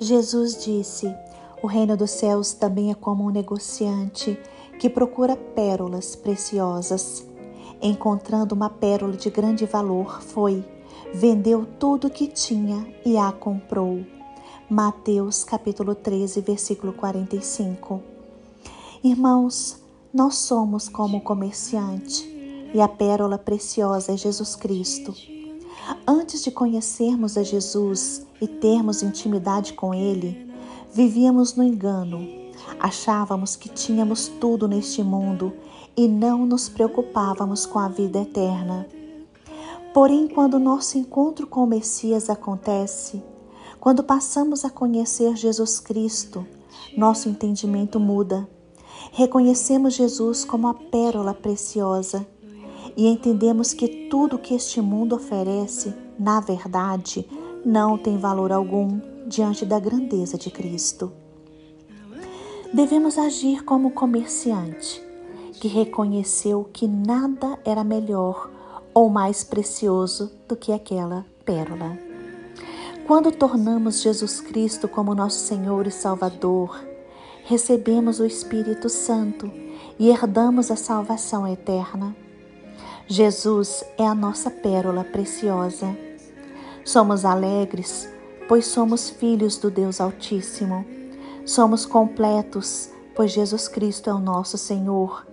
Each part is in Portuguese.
Jesus disse: O reino dos céus também é como um negociante que procura pérolas preciosas. Encontrando uma pérola de grande valor, foi, vendeu tudo o que tinha e a comprou. Mateus capítulo 13, versículo 45. Irmãos, nós somos como o comerciante e a pérola preciosa é Jesus Cristo. Antes de conhecermos a Jesus e termos intimidade com Ele, vivíamos no engano. Achávamos que tínhamos tudo neste mundo e não nos preocupávamos com a vida eterna. Porém, quando nosso encontro com o Messias acontece, quando passamos a conhecer Jesus Cristo, nosso entendimento muda. Reconhecemos Jesus como a pérola preciosa e entendemos que tudo que este mundo oferece, na verdade, não tem valor algum diante da grandeza de Cristo. Devemos agir como comerciante, que reconheceu que nada era melhor ou mais precioso do que aquela pérola. Quando tornamos Jesus Cristo como nosso Senhor e Salvador, recebemos o Espírito Santo e herdamos a salvação eterna. Jesus é a nossa pérola preciosa. Somos alegres, pois somos filhos do Deus Altíssimo. Somos completos, pois Jesus Cristo é o nosso Senhor.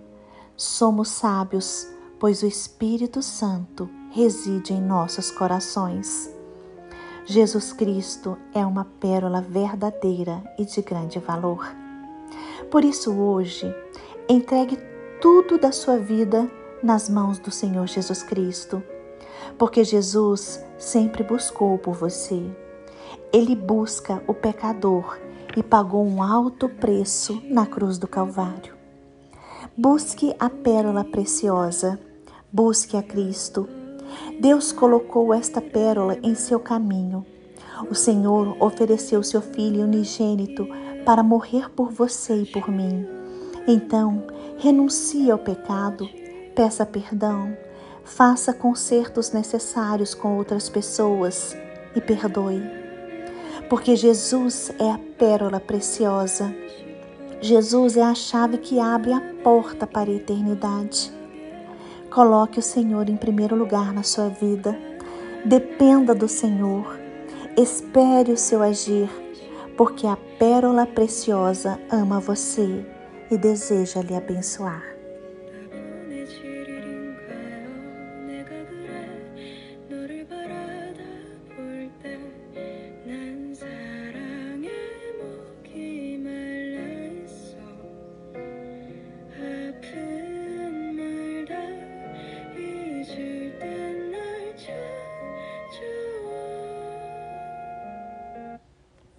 Somos sábios, pois o Espírito Santo reside em nossos corações. Jesus Cristo é uma pérola verdadeira e de grande valor. Por isso, hoje, entregue tudo da sua vida nas mãos do Senhor Jesus Cristo, porque Jesus sempre buscou por você. Ele busca o pecador e pagou um alto preço na cruz do Calvário. Busque a pérola preciosa, busque a Cristo. Deus colocou esta pérola em seu caminho. O Senhor ofereceu seu Filho unigênito para morrer por você e por mim. Então, renuncie ao pecado peça perdão, faça consertos necessários com outras pessoas e perdoe. Porque Jesus é a pérola preciosa. Jesus é a chave que abre a porta para a eternidade. Coloque o Senhor em primeiro lugar na sua vida. Dependa do Senhor. Espere o seu agir, porque a pérola preciosa ama você e deseja lhe abençoar.